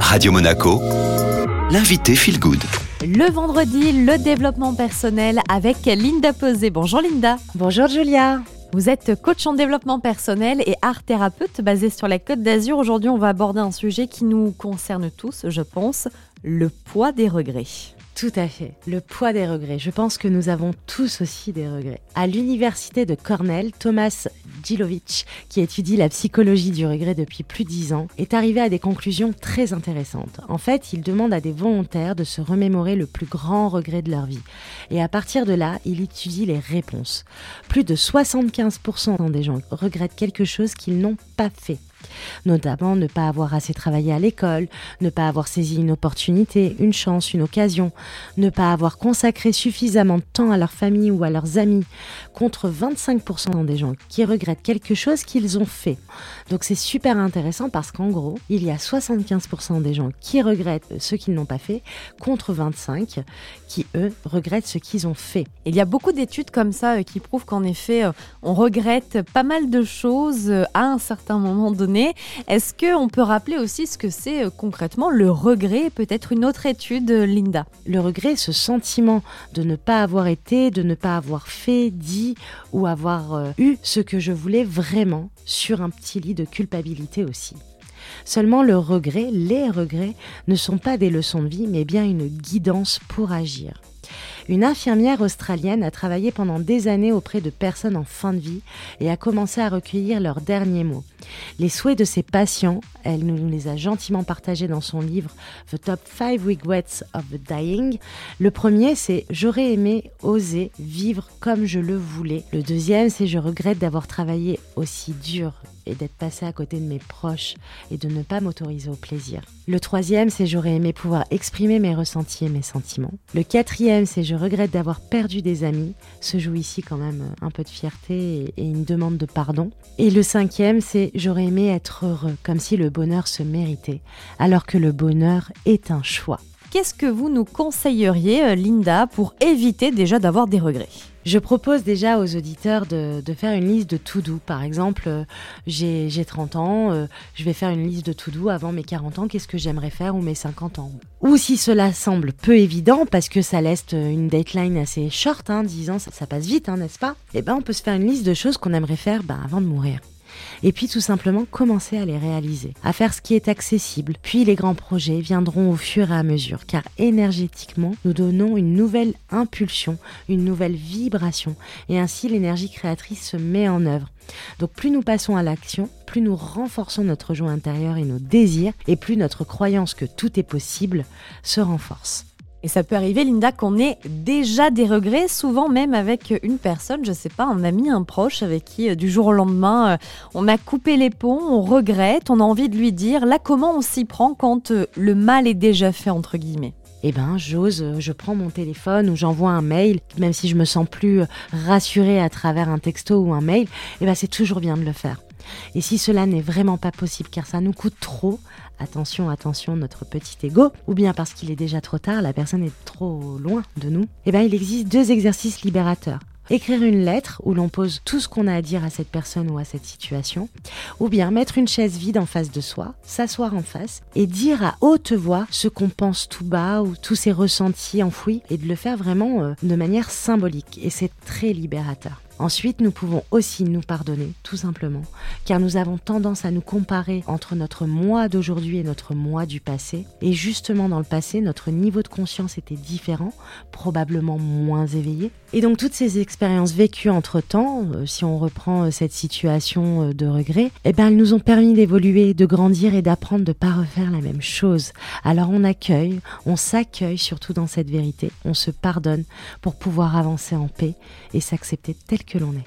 Radio Monaco, l'invité Feel Good. Le vendredi, le développement personnel avec Linda Posé. Bonjour Linda. Bonjour Julia. Vous êtes coach en développement personnel et art thérapeute basé sur la Côte d'Azur. Aujourd'hui, on va aborder un sujet qui nous concerne tous, je pense, le poids des regrets. Tout à fait. Le poids des regrets. Je pense que nous avons tous aussi des regrets. À l'université de Cornell, Thomas Gilovich, qui étudie la psychologie du regret depuis plus de dix ans, est arrivé à des conclusions très intéressantes. En fait, il demande à des volontaires de se remémorer le plus grand regret de leur vie. Et à partir de là, il étudie les réponses. Plus de 75% des gens regrettent quelque chose qu'ils n'ont pas fait notamment ne pas avoir assez travaillé à l'école, ne pas avoir saisi une opportunité, une chance, une occasion, ne pas avoir consacré suffisamment de temps à leur famille ou à leurs amis, contre 25% des gens qui regrettent quelque chose qu'ils ont fait. Donc c'est super intéressant parce qu'en gros, il y a 75% des gens qui regrettent ce qu'ils n'ont pas fait, contre 25 qui, eux, regrettent ce qu'ils ont fait. Il y a beaucoup d'études comme ça euh, qui prouvent qu'en effet, euh, on regrette pas mal de choses euh, à un certain moment donné. Est-ce qu'on peut rappeler aussi ce que c'est concrètement le regret? Peut-être une autre étude, Linda. Le regret, ce sentiment de ne pas avoir été, de ne pas avoir fait, dit ou avoir eu ce que je voulais vraiment sur un petit lit de culpabilité aussi. Seulement le regret, les regrets, ne sont pas des leçons de vie, mais bien une guidance pour agir. Une infirmière australienne a travaillé pendant des années auprès de personnes en fin de vie et a commencé à recueillir leurs derniers mots. Les souhaits de ses patients, elle nous les a gentiment partagés dans son livre The Top 5 Regrets of the Dying. Le premier, c'est J'aurais aimé oser vivre comme je le voulais. Le deuxième, c'est Je regrette d'avoir travaillé aussi dur et d'être passé à côté de mes proches et de ne pas m'autoriser au plaisir. Le troisième, c'est j'aurais aimé pouvoir exprimer mes ressentis et mes sentiments. Le quatrième, c'est regrette d'avoir perdu des amis. Se joue ici quand même un peu de fierté et une demande de pardon. Et le cinquième, c'est j'aurais aimé être heureux, comme si le bonheur se méritait, alors que le bonheur est un choix. Qu'est-ce que vous nous conseilleriez, euh, Linda, pour éviter déjà d'avoir des regrets? Je propose déjà aux auditeurs de, faire une liste de tout doux. Par exemple, euh, j'ai 30 ans, euh, je vais faire une liste de tout doux avant mes 40 ans, qu'est-ce que j'aimerais faire ou mes 50 ans? Ou si cela semble peu évident, parce que ça laisse une deadline assez short, hein, 10 ans, ça, passe vite, hein, n'est-ce pas? Eh bien, on peut se faire une liste de choses qu'on aimerait faire ben, avant de mourir et puis tout simplement commencer à les réaliser, à faire ce qui est accessible. Puis les grands projets viendront au fur et à mesure, car énergétiquement, nous donnons une nouvelle impulsion, une nouvelle vibration, et ainsi l'énergie créatrice se met en œuvre. Donc plus nous passons à l'action, plus nous renforçons notre joie intérieure et nos désirs, et plus notre croyance que tout est possible se renforce. Et ça peut arriver, Linda, qu'on ait déjà des regrets, souvent même avec une personne, je sais pas, un ami, un proche, avec qui euh, du jour au lendemain, euh, on a coupé les ponts, on regrette, on a envie de lui dire, là, comment on s'y prend quand euh, le mal est déjà fait, entre guillemets? Eh ben, j'ose, je prends mon téléphone ou j'envoie un mail, même si je me sens plus rassurée à travers un texto ou un mail, eh ben, c'est toujours bien de le faire. Et si cela n'est vraiment pas possible car ça nous coûte trop, attention, attention, notre petit ego, ou bien parce qu'il est déjà trop tard, la personne est trop loin de nous, eh bien il existe deux exercices libérateurs. Écrire une lettre où l'on pose tout ce qu'on a à dire à cette personne ou à cette situation, ou bien mettre une chaise vide en face de soi, s'asseoir en face et dire à haute voix ce qu'on pense tout bas ou tous ses ressentis enfouis et de le faire vraiment euh, de manière symbolique. Et c'est très libérateur. Ensuite, nous pouvons aussi nous pardonner, tout simplement, car nous avons tendance à nous comparer entre notre moi d'aujourd'hui et notre moi du passé. Et justement, dans le passé, notre niveau de conscience était différent, probablement moins éveillé. Et donc, toutes ces expériences vécues entre-temps, euh, si on reprend euh, cette situation euh, de regret, eh ben, elles nous ont permis d'évoluer, de grandir et d'apprendre de ne pas refaire la même chose. Alors, on accueille, on s'accueille surtout dans cette vérité, on se pardonne pour pouvoir avancer en paix et s'accepter tel que l'on est.